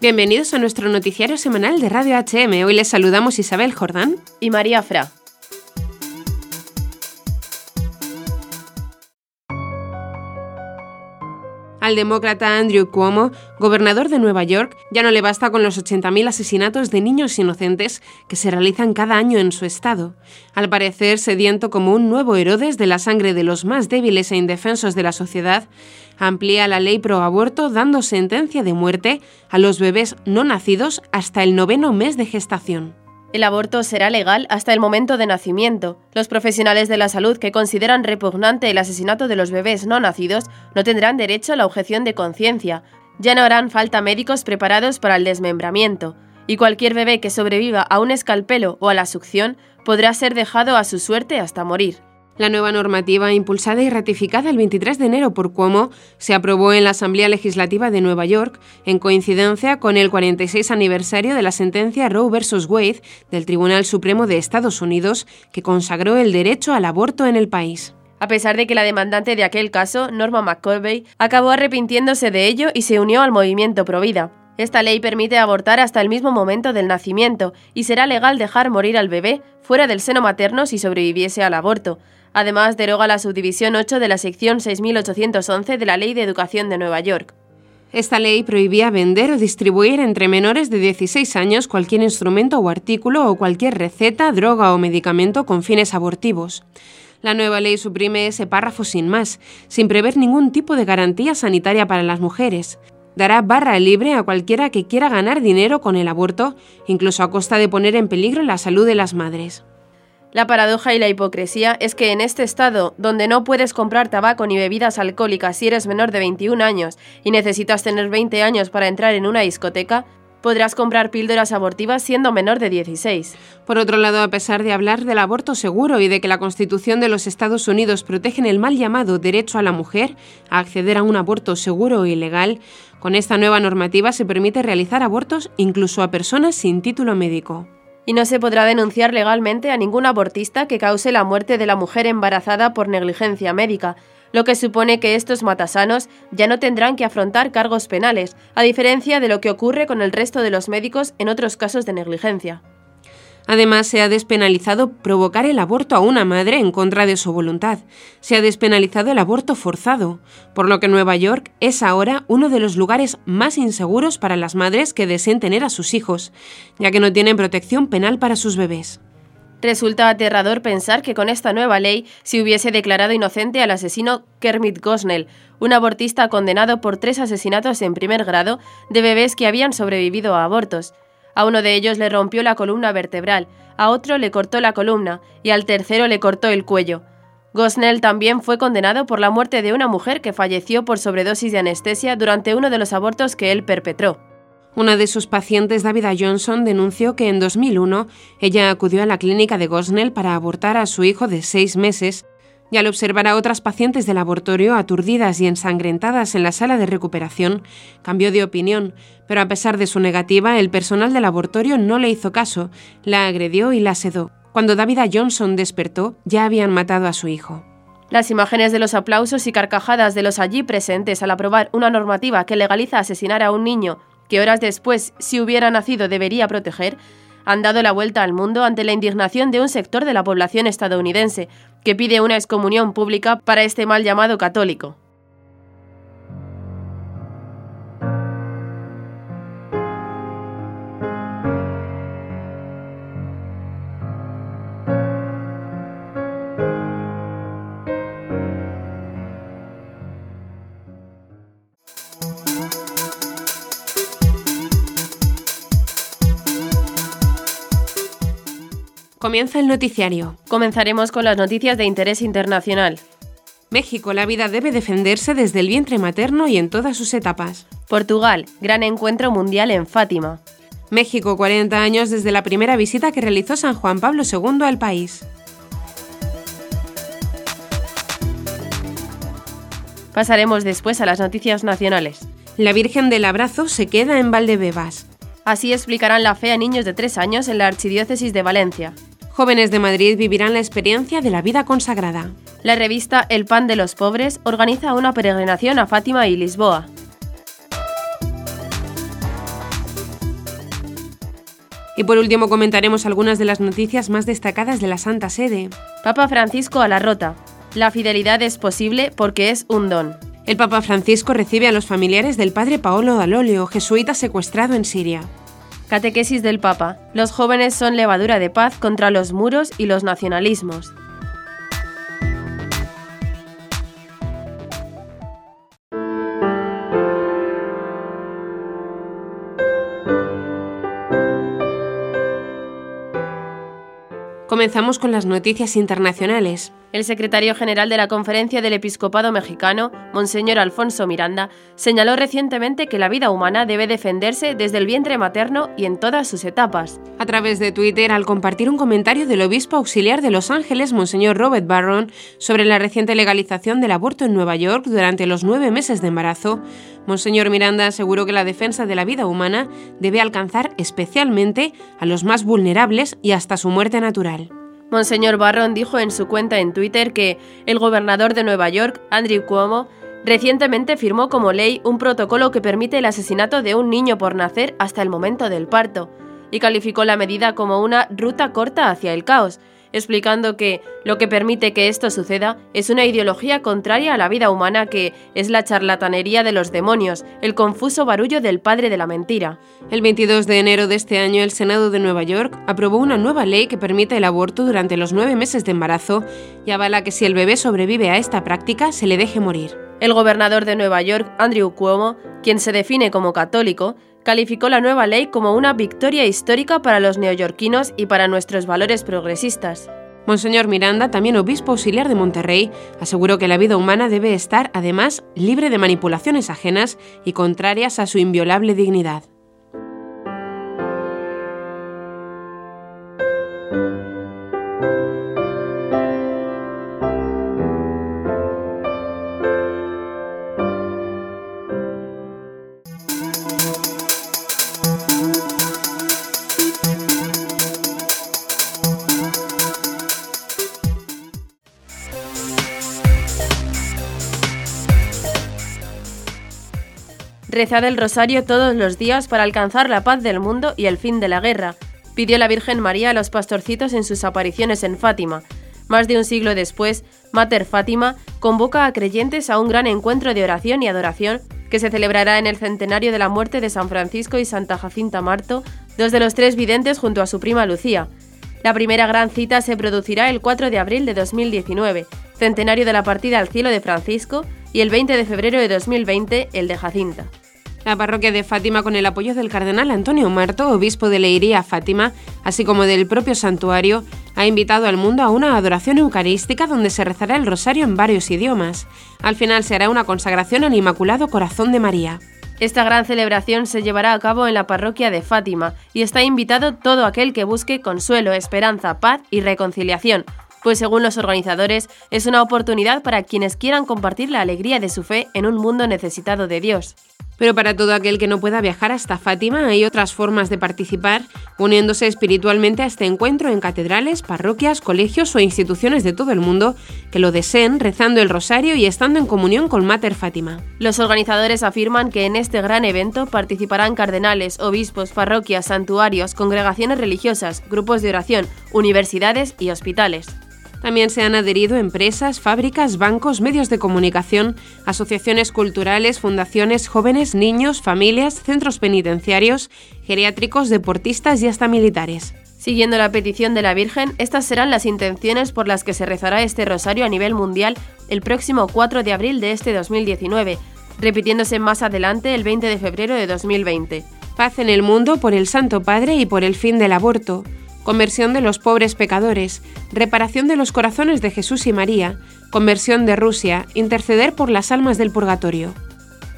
Bienvenidos a nuestro noticiario semanal de Radio HM. Hoy les saludamos Isabel Jordán y María Fra. Al demócrata Andrew Cuomo, gobernador de Nueva York, ya no le basta con los 80.000 asesinatos de niños inocentes que se realizan cada año en su estado. Al parecer, sediento como un nuevo Herodes de la sangre de los más débiles e indefensos de la sociedad, amplía la ley pro aborto dando sentencia de muerte a los bebés no nacidos hasta el noveno mes de gestación. El aborto será legal hasta el momento de nacimiento. Los profesionales de la salud que consideran repugnante el asesinato de los bebés no nacidos no tendrán derecho a la objeción de conciencia. Ya no harán falta médicos preparados para el desmembramiento. Y cualquier bebé que sobreviva a un escalpelo o a la succión podrá ser dejado a su suerte hasta morir. La nueva normativa, impulsada y ratificada el 23 de enero por Cuomo, se aprobó en la Asamblea Legislativa de Nueva York en coincidencia con el 46 aniversario de la sentencia Roe vs. Wade del Tribunal Supremo de Estados Unidos, que consagró el derecho al aborto en el país. A pesar de que la demandante de aquel caso, Norma McCorvey, acabó arrepintiéndose de ello y se unió al movimiento Provida. Esta ley permite abortar hasta el mismo momento del nacimiento y será legal dejar morir al bebé fuera del seno materno si sobreviviese al aborto, Además, deroga la subdivisión 8 de la sección 6811 de la Ley de Educación de Nueva York. Esta ley prohibía vender o distribuir entre menores de 16 años cualquier instrumento o artículo o cualquier receta, droga o medicamento con fines abortivos. La nueva ley suprime ese párrafo sin más, sin prever ningún tipo de garantía sanitaria para las mujeres. Dará barra libre a cualquiera que quiera ganar dinero con el aborto, incluso a costa de poner en peligro la salud de las madres. La paradoja y la hipocresía es que en este estado, donde no puedes comprar tabaco ni bebidas alcohólicas si eres menor de 21 años y necesitas tener 20 años para entrar en una discoteca, podrás comprar píldoras abortivas siendo menor de 16. Por otro lado, a pesar de hablar del aborto seguro y de que la Constitución de los Estados Unidos protege el mal llamado derecho a la mujer a acceder a un aborto seguro y legal, con esta nueva normativa se permite realizar abortos incluso a personas sin título médico y no se podrá denunciar legalmente a ningún abortista que cause la muerte de la mujer embarazada por negligencia médica, lo que supone que estos matasanos ya no tendrán que afrontar cargos penales, a diferencia de lo que ocurre con el resto de los médicos en otros casos de negligencia. Además, se ha despenalizado provocar el aborto a una madre en contra de su voluntad. Se ha despenalizado el aborto forzado, por lo que Nueva York es ahora uno de los lugares más inseguros para las madres que deseen tener a sus hijos, ya que no tienen protección penal para sus bebés. Resulta aterrador pensar que con esta nueva ley se hubiese declarado inocente al asesino Kermit Gosnell, un abortista condenado por tres asesinatos en primer grado de bebés que habían sobrevivido a abortos. A uno de ellos le rompió la columna vertebral, a otro le cortó la columna y al tercero le cortó el cuello. Gosnell también fue condenado por la muerte de una mujer que falleció por sobredosis de anestesia durante uno de los abortos que él perpetró. Una de sus pacientes, Davida Johnson, denunció que en 2001 ella acudió a la clínica de Gosnell para abortar a su hijo de seis meses y al observar a otras pacientes del laboratorio aturdidas y ensangrentadas en la sala de recuperación, cambió de opinión, pero a pesar de su negativa, el personal del laboratorio no le hizo caso, la agredió y la sedó. Cuando Davida Johnson despertó, ya habían matado a su hijo. Las imágenes de los aplausos y carcajadas de los allí presentes al aprobar una normativa que legaliza asesinar a un niño que horas después, si hubiera nacido, debería proteger, han dado la vuelta al mundo ante la indignación de un sector de la población estadounidense, que pide una excomunión pública para este mal llamado católico. Comienza el noticiario. Comenzaremos con las noticias de interés internacional. México, la vida debe defenderse desde el vientre materno y en todas sus etapas. Portugal, gran encuentro mundial en Fátima. México, 40 años desde la primera visita que realizó San Juan Pablo II al país. Pasaremos después a las noticias nacionales. La Virgen del Abrazo se queda en Valdebebas. Así explicarán la fe a niños de 3 años en la Archidiócesis de Valencia. Jóvenes de Madrid vivirán la experiencia de la vida consagrada. La revista El Pan de los Pobres organiza una peregrinación a Fátima y Lisboa. Y por último comentaremos algunas de las noticias más destacadas de la Santa Sede. Papa Francisco a la rota. La fidelidad es posible porque es un don. El Papa Francisco recibe a los familiares del padre Paolo Dalolio, jesuita secuestrado en Siria. Catequesis del Papa. Los jóvenes son levadura de paz contra los muros y los nacionalismos. Comenzamos con las noticias internacionales. El secretario general de la Conferencia del Episcopado Mexicano, Monseñor Alfonso Miranda, señaló recientemente que la vida humana debe defenderse desde el vientre materno y en todas sus etapas. A través de Twitter, al compartir un comentario del obispo auxiliar de Los Ángeles, Monseñor Robert Barron, sobre la reciente legalización del aborto en Nueva York durante los nueve meses de embarazo, Monseñor Miranda aseguró que la defensa de la vida humana debe alcanzar especialmente a los más vulnerables y hasta su muerte natural. Monseñor Barron dijo en su cuenta en Twitter que el gobernador de Nueva York, Andrew Cuomo, recientemente firmó como ley un protocolo que permite el asesinato de un niño por nacer hasta el momento del parto, y calificó la medida como una ruta corta hacia el caos, explicando que lo que permite que esto suceda es una ideología contraria a la vida humana que es la charlatanería de los demonios, el confuso barullo del padre de la mentira. El 22 de enero de este año, el Senado de Nueva York aprobó una nueva ley que permite el aborto durante los nueve meses de embarazo y avala que si el bebé sobrevive a esta práctica, se le deje morir. El gobernador de Nueva York, Andrew Cuomo, quien se define como católico, calificó la nueva ley como una victoria histórica para los neoyorquinos y para nuestros valores progresistas. Monseñor Miranda, también obispo auxiliar de Monterrey, aseguró que la vida humana debe estar, además, libre de manipulaciones ajenas y contrarias a su inviolable dignidad. Rezad el rosario todos los días para alcanzar la paz del mundo y el fin de la guerra, pidió la Virgen María a los pastorcitos en sus apariciones en Fátima. Más de un siglo después, Mater Fátima convoca a creyentes a un gran encuentro de oración y adoración que se celebrará en el centenario de la muerte de San Francisco y Santa Jacinta Marto, dos de los tres videntes junto a su prima Lucía. La primera gran cita se producirá el 4 de abril de 2019, centenario de la partida al cielo de Francisco, y el 20 de febrero de 2020 el de Jacinta. La parroquia de Fátima, con el apoyo del cardenal Antonio Marto, obispo de Leiría Fátima, así como del propio santuario, ha invitado al mundo a una adoración eucarística donde se rezará el rosario en varios idiomas. Al final se hará una consagración al Inmaculado Corazón de María. Esta gran celebración se llevará a cabo en la parroquia de Fátima y está invitado todo aquel que busque consuelo, esperanza, paz y reconciliación, pues según los organizadores es una oportunidad para quienes quieran compartir la alegría de su fe en un mundo necesitado de Dios. Pero para todo aquel que no pueda viajar hasta Fátima hay otras formas de participar, uniéndose espiritualmente a este encuentro en catedrales, parroquias, colegios o instituciones de todo el mundo que lo deseen, rezando el rosario y estando en comunión con Mater Fátima. Los organizadores afirman que en este gran evento participarán cardenales, obispos, parroquias, santuarios, congregaciones religiosas, grupos de oración, universidades y hospitales. También se han adherido empresas, fábricas, bancos, medios de comunicación, asociaciones culturales, fundaciones, jóvenes, niños, familias, centros penitenciarios, geriátricos, deportistas y hasta militares. Siguiendo la petición de la Virgen, estas serán las intenciones por las que se rezará este rosario a nivel mundial el próximo 4 de abril de este 2019, repitiéndose más adelante el 20 de febrero de 2020. Paz en el mundo por el Santo Padre y por el fin del aborto conversión de los pobres pecadores, reparación de los corazones de Jesús y María, conversión de Rusia, interceder por las almas del purgatorio.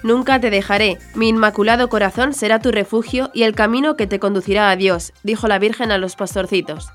Nunca te dejaré, mi inmaculado corazón será tu refugio y el camino que te conducirá a Dios, dijo la Virgen a los pastorcitos.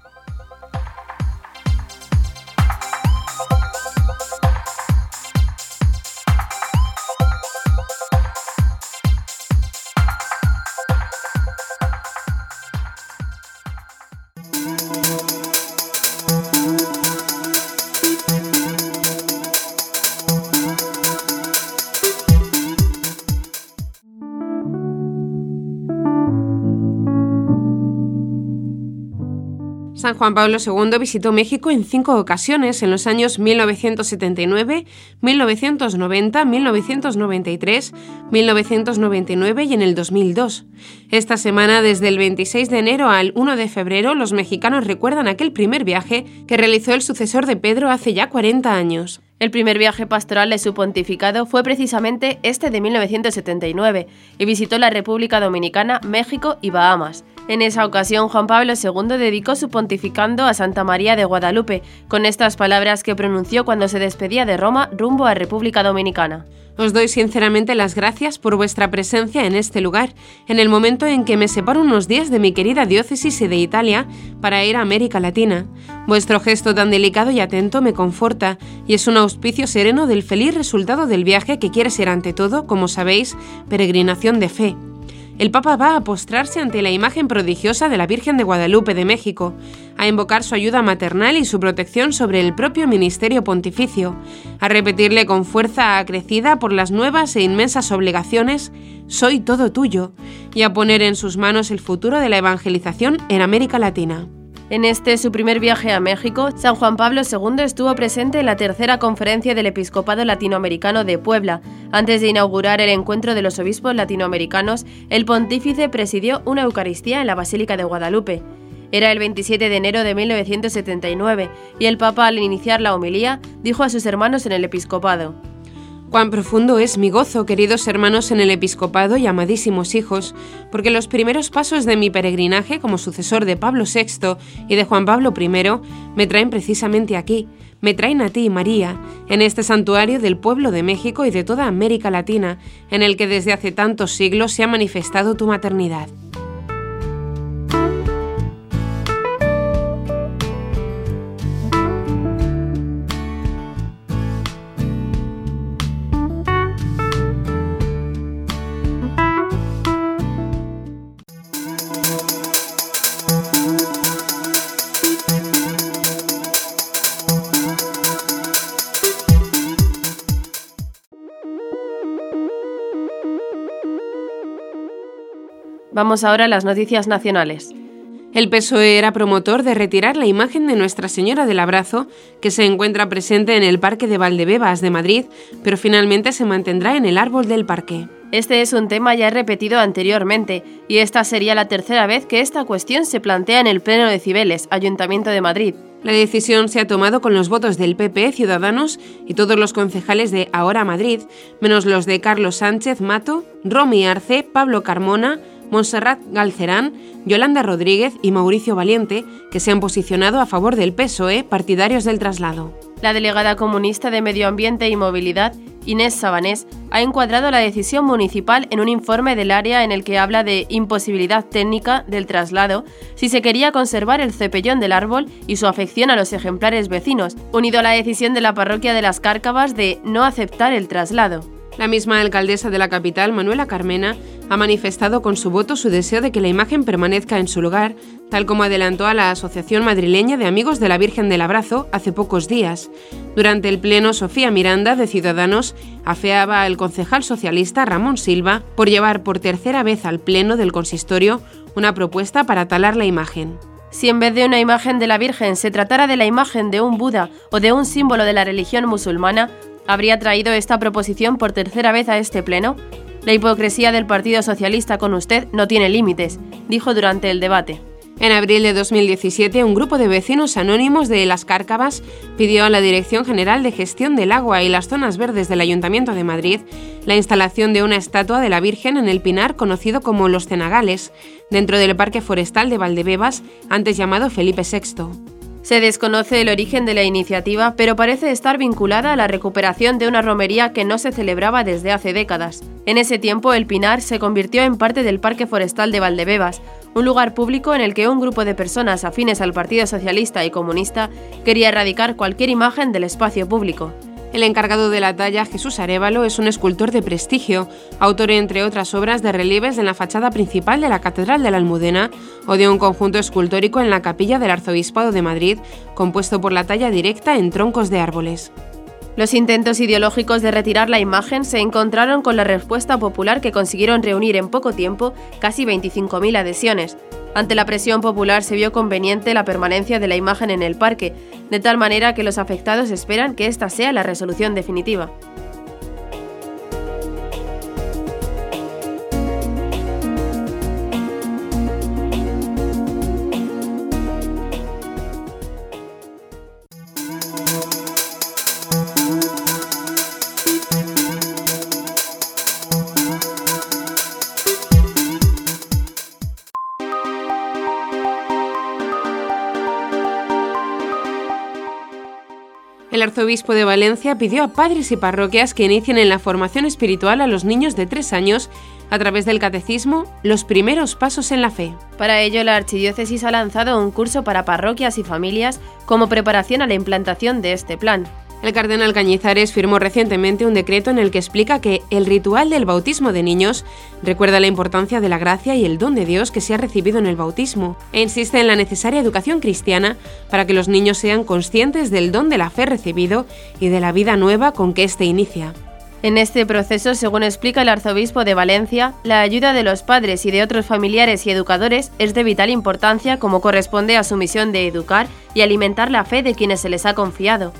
Juan Pablo II visitó México en cinco ocasiones en los años 1979, 1990, 1993, 1999 y en el 2002. Esta semana, desde el 26 de enero al 1 de febrero, los mexicanos recuerdan aquel primer viaje que realizó el sucesor de Pedro hace ya 40 años. El primer viaje pastoral de su pontificado fue precisamente este de 1979 y visitó la República Dominicana, México y Bahamas. En esa ocasión, Juan Pablo II dedicó su pontificando a Santa María de Guadalupe, con estas palabras que pronunció cuando se despedía de Roma rumbo a República Dominicana. Os doy sinceramente las gracias por vuestra presencia en este lugar, en el momento en que me separo unos días de mi querida diócesis y de Italia para ir a América Latina. Vuestro gesto tan delicado y atento me conforta y es un auspicio sereno del feliz resultado del viaje que quiere ser ante todo, como sabéis, peregrinación de fe el Papa va a postrarse ante la imagen prodigiosa de la Virgen de Guadalupe de México, a invocar su ayuda maternal y su protección sobre el propio ministerio pontificio, a repetirle con fuerza acrecida por las nuevas e inmensas obligaciones Soy todo tuyo, y a poner en sus manos el futuro de la evangelización en América Latina. En este su primer viaje a México, San Juan Pablo II estuvo presente en la tercera conferencia del Episcopado Latinoamericano de Puebla. Antes de inaugurar el encuentro de los obispos latinoamericanos, el pontífice presidió una Eucaristía en la Basílica de Guadalupe. Era el 27 de enero de 1979 y el Papa al iniciar la homilía dijo a sus hermanos en el episcopado, Cuán profundo es mi gozo, queridos hermanos en el episcopado y amadísimos hijos, porque los primeros pasos de mi peregrinaje como sucesor de Pablo VI y de Juan Pablo I me traen precisamente aquí, me traen a ti, María, en este santuario del pueblo de México y de toda América Latina, en el que desde hace tantos siglos se ha manifestado tu maternidad. Vamos ahora a las noticias nacionales. El PSOE era promotor de retirar la imagen de Nuestra Señora del Abrazo, que se encuentra presente en el Parque de Valdebebas de Madrid, pero finalmente se mantendrá en el árbol del parque. Este es un tema ya repetido anteriormente, y esta sería la tercera vez que esta cuestión se plantea en el Pleno de Cibeles, Ayuntamiento de Madrid. La decisión se ha tomado con los votos del PP, Ciudadanos y todos los concejales de Ahora Madrid, menos los de Carlos Sánchez Mato, Romy Arce, Pablo Carmona, Montserrat Galcerán, Yolanda Rodríguez y Mauricio Valiente, que se han posicionado a favor del PSOE, partidarios del traslado. La delegada comunista de Medio Ambiente y Movilidad, Inés Sabanés, ha encuadrado la decisión municipal en un informe del área en el que habla de imposibilidad técnica del traslado si se quería conservar el cepellón del árbol y su afección a los ejemplares vecinos, unido a la decisión de la parroquia de las Cárcavas de no aceptar el traslado. La misma alcaldesa de la capital, Manuela Carmena, ha manifestado con su voto su deseo de que la imagen permanezca en su lugar, tal como adelantó a la Asociación Madrileña de Amigos de la Virgen del Abrazo hace pocos días. Durante el pleno, Sofía Miranda, de Ciudadanos, afeaba al concejal socialista Ramón Silva por llevar por tercera vez al pleno del consistorio una propuesta para talar la imagen. Si en vez de una imagen de la Virgen se tratara de la imagen de un Buda o de un símbolo de la religión musulmana, habría traído esta proposición por tercera vez a este pleno? La hipocresía del Partido Socialista con usted no tiene límites, dijo durante el debate. En abril de 2017, un grupo de vecinos anónimos de Las Cárcavas pidió a la Dirección General de Gestión del Agua y las Zonas Verdes del Ayuntamiento de Madrid la instalación de una estatua de la Virgen en el Pinar conocido como Los Cenagales, dentro del Parque Forestal de Valdebebas, antes llamado Felipe VI. Se desconoce el origen de la iniciativa, pero parece estar vinculada a la recuperación de una romería que no se celebraba desde hace décadas. En ese tiempo, el Pinar se convirtió en parte del Parque Forestal de Valdebebas, un lugar público en el que un grupo de personas afines al Partido Socialista y Comunista quería erradicar cualquier imagen del espacio público. El encargado de la talla, Jesús Arevalo, es un escultor de prestigio, autor entre otras obras de relieves en la fachada principal de la Catedral de la Almudena o de un conjunto escultórico en la capilla del Arzobispado de Madrid, compuesto por la talla directa en troncos de árboles. Los intentos ideológicos de retirar la imagen se encontraron con la respuesta popular que consiguieron reunir en poco tiempo casi 25.000 adhesiones. Ante la presión popular se vio conveniente la permanencia de la imagen en el parque, de tal manera que los afectados esperan que esta sea la resolución definitiva. Arzobispo de Valencia pidió a padres y parroquias que inicien en la formación espiritual a los niños de tres años a través del catecismo los primeros pasos en la fe. Para ello, la Archidiócesis ha lanzado un curso para parroquias y familias como preparación a la implantación de este plan. El cardenal Cañizares firmó recientemente un decreto en el que explica que el ritual del bautismo de niños recuerda la importancia de la gracia y el don de Dios que se ha recibido en el bautismo e insiste en la necesaria educación cristiana para que los niños sean conscientes del don de la fe recibido y de la vida nueva con que éste inicia. En este proceso, según explica el arzobispo de Valencia, la ayuda de los padres y de otros familiares y educadores es de vital importancia como corresponde a su misión de educar y alimentar la fe de quienes se les ha confiado.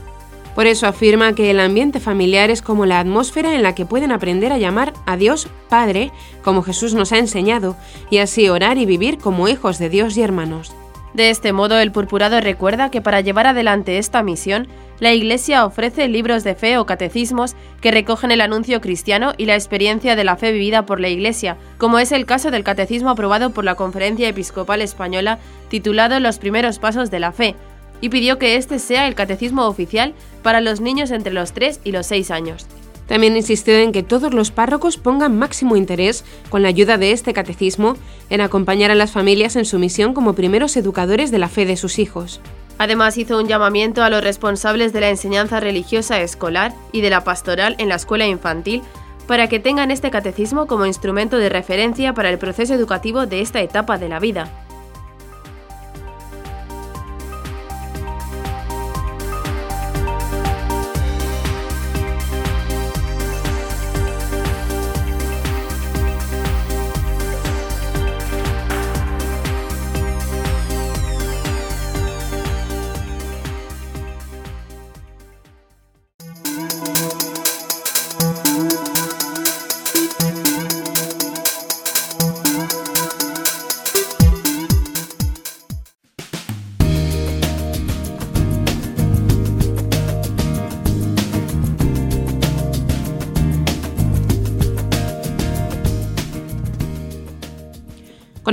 Por eso afirma que el ambiente familiar es como la atmósfera en la que pueden aprender a llamar a Dios Padre, como Jesús nos ha enseñado, y así orar y vivir como hijos de Dios y hermanos. De este modo, el purpurado recuerda que para llevar adelante esta misión, la Iglesia ofrece libros de fe o catecismos que recogen el anuncio cristiano y la experiencia de la fe vivida por la Iglesia, como es el caso del catecismo aprobado por la Conferencia Episcopal Española titulado Los primeros pasos de la fe, y pidió que este sea el catecismo oficial para los niños entre los 3 y los 6 años. También insistió en que todos los párrocos pongan máximo interés, con la ayuda de este catecismo, en acompañar a las familias en su misión como primeros educadores de la fe de sus hijos. Además hizo un llamamiento a los responsables de la enseñanza religiosa escolar y de la pastoral en la escuela infantil para que tengan este catecismo como instrumento de referencia para el proceso educativo de esta etapa de la vida.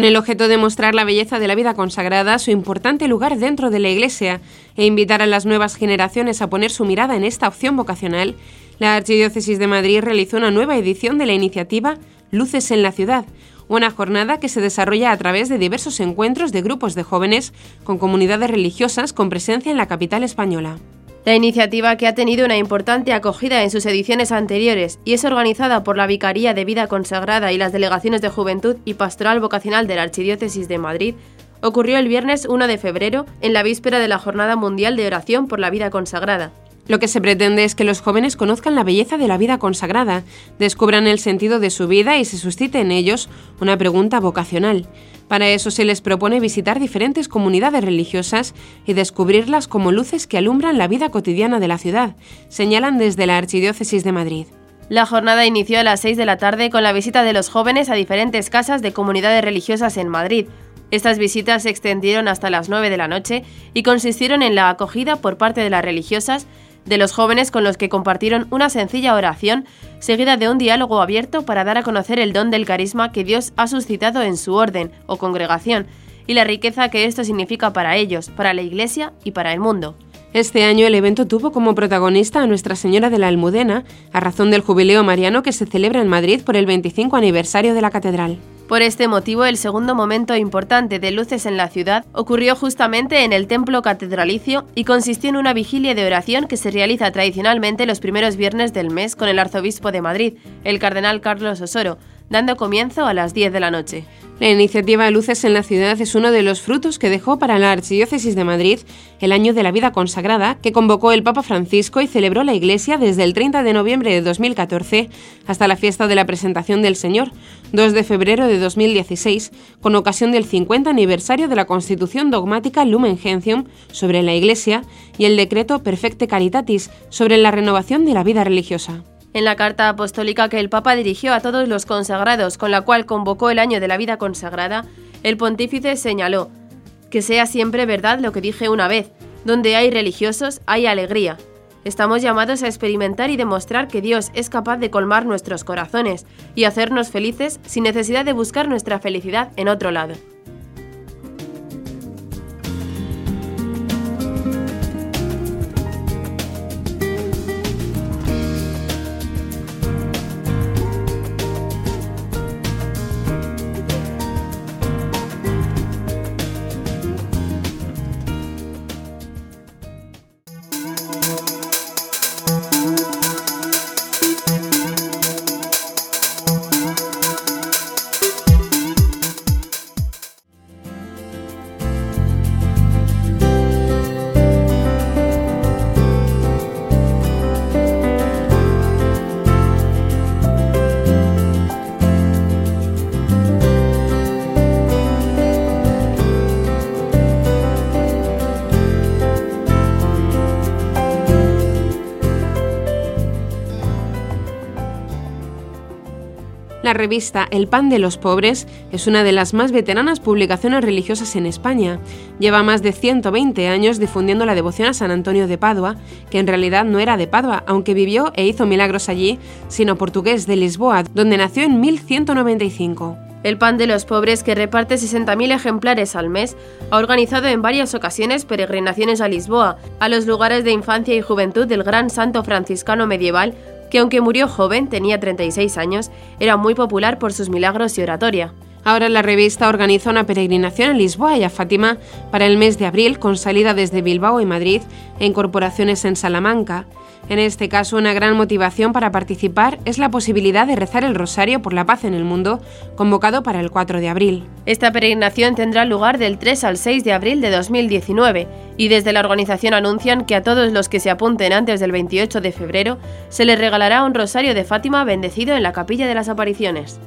Con el objeto de mostrar la belleza de la vida consagrada, su importante lugar dentro de la Iglesia e invitar a las nuevas generaciones a poner su mirada en esta opción vocacional, la Archidiócesis de Madrid realizó una nueva edición de la iniciativa Luces en la Ciudad, una jornada que se desarrolla a través de diversos encuentros de grupos de jóvenes con comunidades religiosas con presencia en la capital española. La iniciativa, que ha tenido una importante acogida en sus ediciones anteriores y es organizada por la Vicaría de Vida Consagrada y las Delegaciones de Juventud y Pastoral Vocacional de la Archidiócesis de Madrid, ocurrió el viernes 1 de febrero, en la víspera de la Jornada Mundial de Oración por la Vida Consagrada. Lo que se pretende es que los jóvenes conozcan la belleza de la vida consagrada, descubran el sentido de su vida y se suscite en ellos una pregunta vocacional. Para eso se les propone visitar diferentes comunidades religiosas y descubrirlas como luces que alumbran la vida cotidiana de la ciudad, señalan desde la Archidiócesis de Madrid. La jornada inició a las 6 de la tarde con la visita de los jóvenes a diferentes casas de comunidades religiosas en Madrid. Estas visitas se extendieron hasta las 9 de la noche y consistieron en la acogida por parte de las religiosas de los jóvenes con los que compartieron una sencilla oración seguida de un diálogo abierto para dar a conocer el don del carisma que Dios ha suscitado en su orden o congregación y la riqueza que esto significa para ellos, para la Iglesia y para el mundo. Este año el evento tuvo como protagonista a Nuestra Señora de la Almudena, a razón del jubileo mariano que se celebra en Madrid por el 25 aniversario de la catedral. Por este motivo, el segundo momento importante de luces en la ciudad ocurrió justamente en el templo catedralicio y consistió en una vigilia de oración que se realiza tradicionalmente los primeros viernes del mes con el arzobispo de Madrid, el cardenal Carlos Osoro, dando comienzo a las 10 de la noche. La iniciativa Luces en la Ciudad es uno de los frutos que dejó para la Archidiócesis de Madrid el año de la vida consagrada que convocó el Papa Francisco y celebró la Iglesia desde el 30 de noviembre de 2014 hasta la fiesta de la presentación del Señor, 2 de febrero de 2016, con ocasión del 50 aniversario de la Constitución dogmática Lumen Gentium sobre la Iglesia y el decreto Perfecte Caritatis sobre la renovación de la vida religiosa en la carta apostólica que el Papa dirigió a todos los consagrados, con la cual convocó el año de la vida consagrada, el pontífice señaló, que sea siempre verdad lo que dije una vez, donde hay religiosos hay alegría. Estamos llamados a experimentar y demostrar que Dios es capaz de colmar nuestros corazones y hacernos felices sin necesidad de buscar nuestra felicidad en otro lado. La revista El Pan de los Pobres es una de las más veteranas publicaciones religiosas en España. Lleva más de 120 años difundiendo la devoción a San Antonio de Padua, que en realidad no era de Padua, aunque vivió e hizo milagros allí, sino portugués de Lisboa, donde nació en 1195. El Pan de los Pobres, que reparte 60.000 ejemplares al mes, ha organizado en varias ocasiones peregrinaciones a Lisboa, a los lugares de infancia y juventud del gran santo franciscano medieval que aunque murió joven, tenía 36 años, era muy popular por sus milagros y oratoria. Ahora la revista organiza una peregrinación a Lisboa y a Fátima para el mes de abril con salida desde Bilbao y Madrid e incorporaciones en Salamanca. En este caso, una gran motivación para participar es la posibilidad de rezar el rosario por la paz en el mundo, convocado para el 4 de abril. Esta peregrinación tendrá lugar del 3 al 6 de abril de 2019 y desde la organización anuncian que a todos los que se apunten antes del 28 de febrero se les regalará un rosario de Fátima bendecido en la capilla de las apariciones.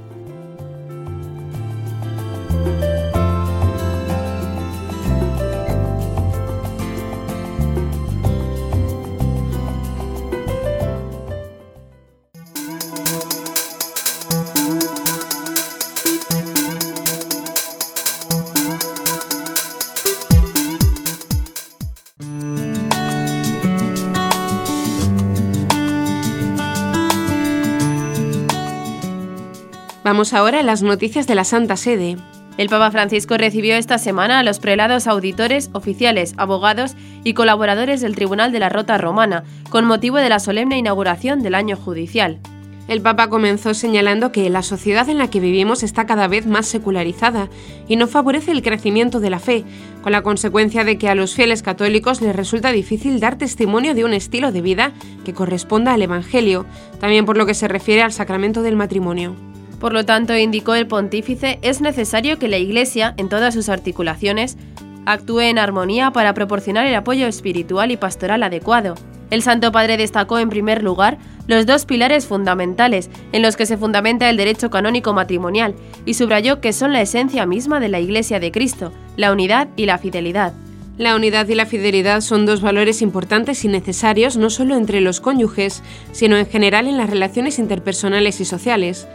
Vamos ahora a las noticias de la Santa Sede. El Papa Francisco recibió esta semana a los prelados auditores, oficiales, abogados y colaboradores del Tribunal de la Rota Romana, con motivo de la solemne inauguración del año judicial. El Papa comenzó señalando que la sociedad en la que vivimos está cada vez más secularizada y no favorece el crecimiento de la fe, con la consecuencia de que a los fieles católicos les resulta difícil dar testimonio de un estilo de vida que corresponda al Evangelio, también por lo que se refiere al sacramento del matrimonio. Por lo tanto, indicó el pontífice, es necesario que la Iglesia, en todas sus articulaciones, actúe en armonía para proporcionar el apoyo espiritual y pastoral adecuado. El Santo Padre destacó en primer lugar los dos pilares fundamentales en los que se fundamenta el derecho canónico matrimonial y subrayó que son la esencia misma de la Iglesia de Cristo, la unidad y la fidelidad. La unidad y la fidelidad son dos valores importantes y necesarios no solo entre los cónyuges, sino en general en las relaciones interpersonales y sociales.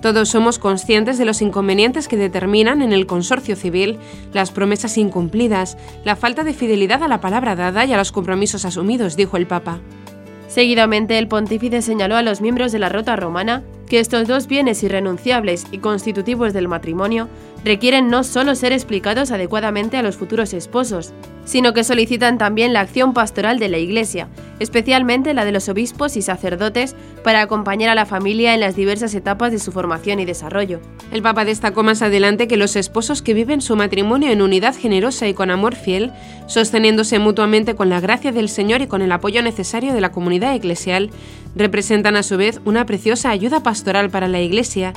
Todos somos conscientes de los inconvenientes que determinan en el consorcio civil las promesas incumplidas, la falta de fidelidad a la palabra dada y a los compromisos asumidos, dijo el Papa. Seguidamente, el pontífice señaló a los miembros de la Rota Romana que estos dos bienes irrenunciables y constitutivos del matrimonio requieren no solo ser explicados adecuadamente a los futuros esposos, sino que solicitan también la acción pastoral de la Iglesia, especialmente la de los obispos y sacerdotes, para acompañar a la familia en las diversas etapas de su formación y desarrollo. El Papa destacó más adelante que los esposos que viven su matrimonio en unidad generosa y con amor fiel, sosteniéndose mutuamente con la gracia del Señor y con el apoyo necesario de la comunidad eclesial, representan a su vez una preciosa ayuda pastoral para la Iglesia,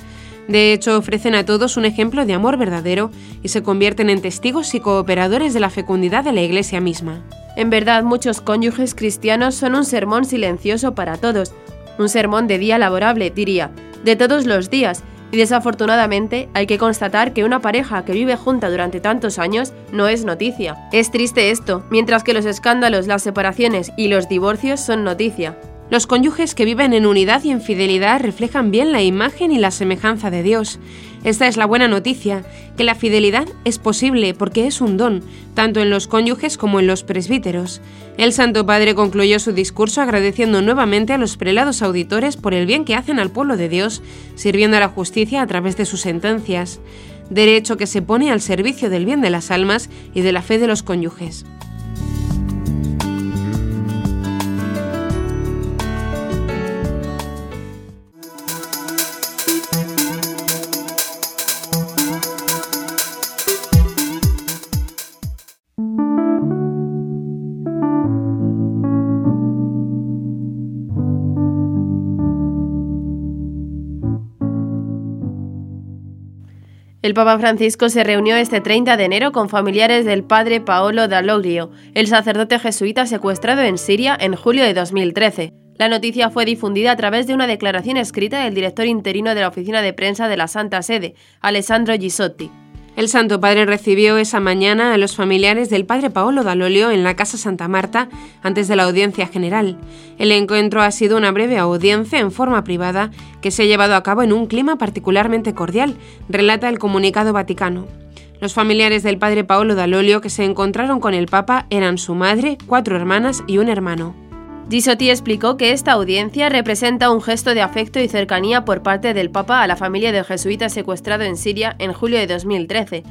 De hecho, ofrecen a todos un ejemplo de amor verdadero y se convierten en testigos y cooperadores de la fecundidad de la Iglesia misma. En verdad, muchos cónyuges cristianos son un sermón silencioso para todos, un sermón de día laborable, diría, de todos los días, y desafortunadamente hay que constatar que una pareja que vive junta durante tantos años no es noticia. Es triste esto, mientras que los escándalos, las separaciones y los divorcios son noticia. Los cónyuges que viven en unidad y en fidelidad reflejan bien la imagen y la semejanza de Dios. Esta es la buena noticia, que la fidelidad es posible porque es un don, tanto en los cónyuges como en los presbíteros. El Santo Padre concluyó su discurso agradeciendo nuevamente a los prelados auditores por el bien que hacen al pueblo de Dios, sirviendo a la justicia a través de sus sentencias, derecho que se pone al servicio del bien de las almas y de la fe de los cónyuges. El Papa Francisco se reunió este 30 de enero con familiares del padre Paolo Dall'Oglio, el sacerdote jesuita secuestrado en Siria en julio de 2013. La noticia fue difundida a través de una declaración escrita del director interino de la oficina de prensa de la Santa Sede, Alessandro Gisotti. El Santo Padre recibió esa mañana a los familiares del Padre Paolo Dalolio en la Casa Santa Marta antes de la audiencia general. El encuentro ha sido una breve audiencia en forma privada que se ha llevado a cabo en un clima particularmente cordial, relata el comunicado vaticano. Los familiares del Padre Paolo Dalolio que se encontraron con el Papa eran su madre, cuatro hermanas y un hermano. Gisotti explicó que esta audiencia representa un gesto de afecto y cercanía por parte del Papa a la familia del jesuita secuestrado en Siria en julio de 2013.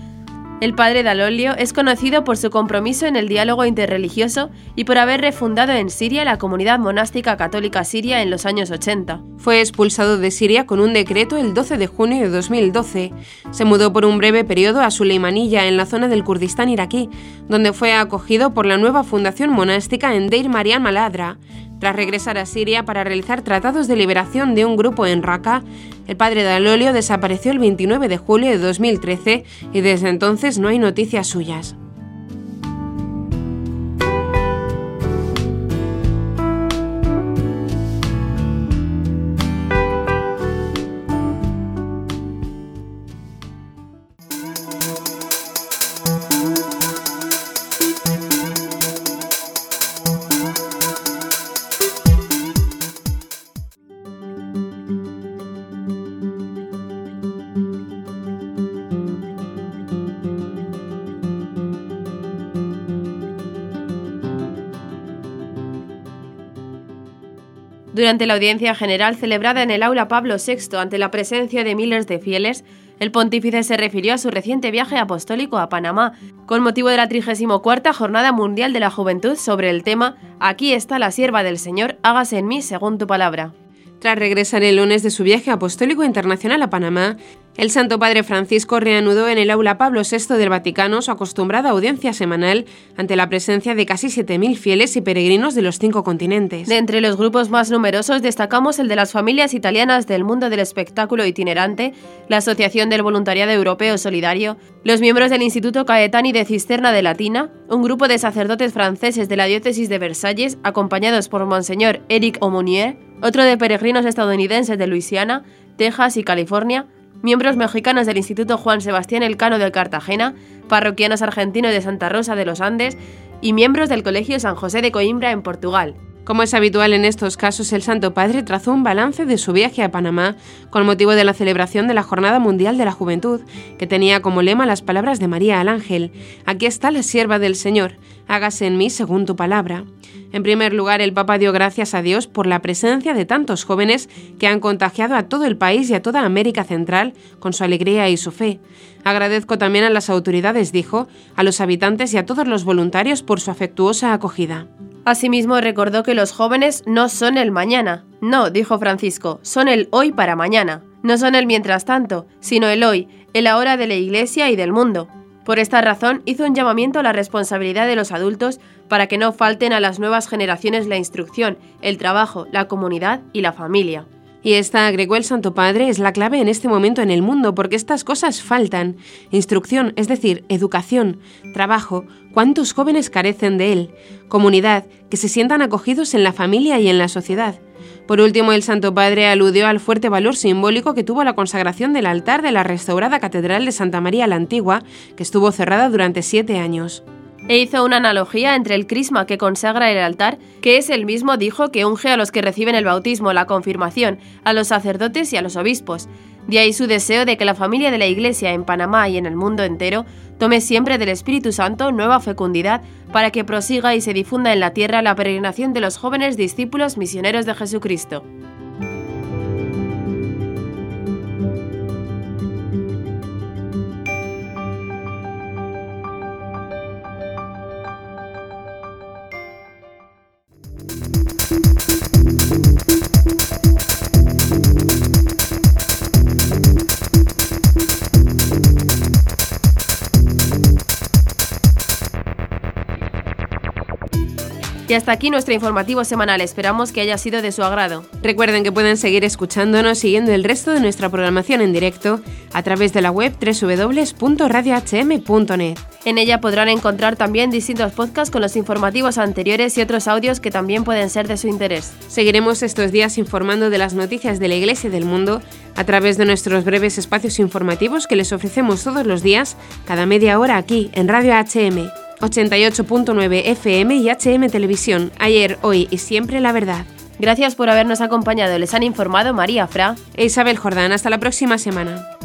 El padre Dalolio es conocido por su compromiso en el diálogo interreligioso y por haber refundado en Siria la comunidad monástica católica siria en los años 80. Fue expulsado de Siria con un decreto el 12 de junio de 2012. Se mudó por un breve periodo a Suleimanilla, en la zona del Kurdistán iraquí, donde fue acogido por la nueva fundación monástica en Deir Mariam al-Adra. Tras regresar a Siria para realizar tratados de liberación de un grupo en Raqqa, el padre de Alolio desapareció el 29 de julio de 2013 y desde entonces no hay noticias suyas. Durante la audiencia general celebrada en el aula Pablo VI ante la presencia de miles de fieles, el pontífice se refirió a su reciente viaje apostólico a Panamá, con motivo de la 34 Jornada Mundial de la Juventud sobre el tema Aquí está la sierva del Señor, hágase en mí según tu palabra. Tras regresar el lunes de su viaje apostólico internacional a Panamá, el Santo Padre Francisco reanudó en el aula Pablo VI del Vaticano su acostumbrada audiencia semanal ante la presencia de casi 7.000 fieles y peregrinos de los cinco continentes. De entre los grupos más numerosos destacamos el de las familias italianas del mundo del espectáculo itinerante, la Asociación del Voluntariado Europeo Solidario, los miembros del Instituto Caetani de Cisterna de Latina, un grupo de sacerdotes franceses de la diócesis de Versalles acompañados por Monseñor Eric Aumonier, otro de peregrinos estadounidenses de Luisiana, Texas y California, miembros mexicanos del Instituto Juan Sebastián Elcano de Cartagena, parroquianos argentinos de Santa Rosa de los Andes y miembros del Colegio San José de Coimbra en Portugal. Como es habitual en estos casos, el Santo Padre trazó un balance de su viaje a Panamá con motivo de la celebración de la Jornada Mundial de la Juventud, que tenía como lema las palabras de María al Ángel, Aquí está la sierva del Señor, hágase en mí según tu palabra. En primer lugar, el Papa dio gracias a Dios por la presencia de tantos jóvenes que han contagiado a todo el país y a toda América Central con su alegría y su fe. Agradezco también a las autoridades, dijo, a los habitantes y a todos los voluntarios por su afectuosa acogida. Asimismo, recordó que los jóvenes no son el mañana. No, dijo Francisco, son el hoy para mañana. No son el mientras tanto, sino el hoy, el ahora de la Iglesia y del mundo. Por esta razón, hizo un llamamiento a la responsabilidad de los adultos para que no falten a las nuevas generaciones la instrucción, el trabajo, la comunidad y la familia. Y esta, agregó el Santo Padre, es la clave en este momento en el mundo, porque estas cosas faltan. Instrucción, es decir, educación, trabajo, ¿cuántos jóvenes carecen de él? Comunidad, que se sientan acogidos en la familia y en la sociedad. Por último, el Santo Padre aludió al fuerte valor simbólico que tuvo la consagración del altar de la restaurada Catedral de Santa María la Antigua, que estuvo cerrada durante siete años e hizo una analogía entre el crisma que consagra el altar, que es el mismo, dijo, que unge a los que reciben el bautismo, la confirmación, a los sacerdotes y a los obispos. De ahí su deseo de que la familia de la Iglesia en Panamá y en el mundo entero tome siempre del Espíritu Santo nueva fecundidad para que prosiga y se difunda en la tierra la peregrinación de los jóvenes discípulos misioneros de Jesucristo. Y hasta aquí nuestro informativo semanal. Esperamos que haya sido de su agrado. Recuerden que pueden seguir escuchándonos siguiendo el resto de nuestra programación en directo a través de la web www.radiohm.net. En ella podrán encontrar también distintos podcasts con los informativos anteriores y otros audios que también pueden ser de su interés. Seguiremos estos días informando de las noticias de la Iglesia y del mundo a través de nuestros breves espacios informativos que les ofrecemos todos los días, cada media hora aquí en Radio HM. 88.9 FM y HM Televisión. Ayer, hoy y siempre la verdad. Gracias por habernos acompañado. Les han informado María Fra e Isabel Jordán. Hasta la próxima semana.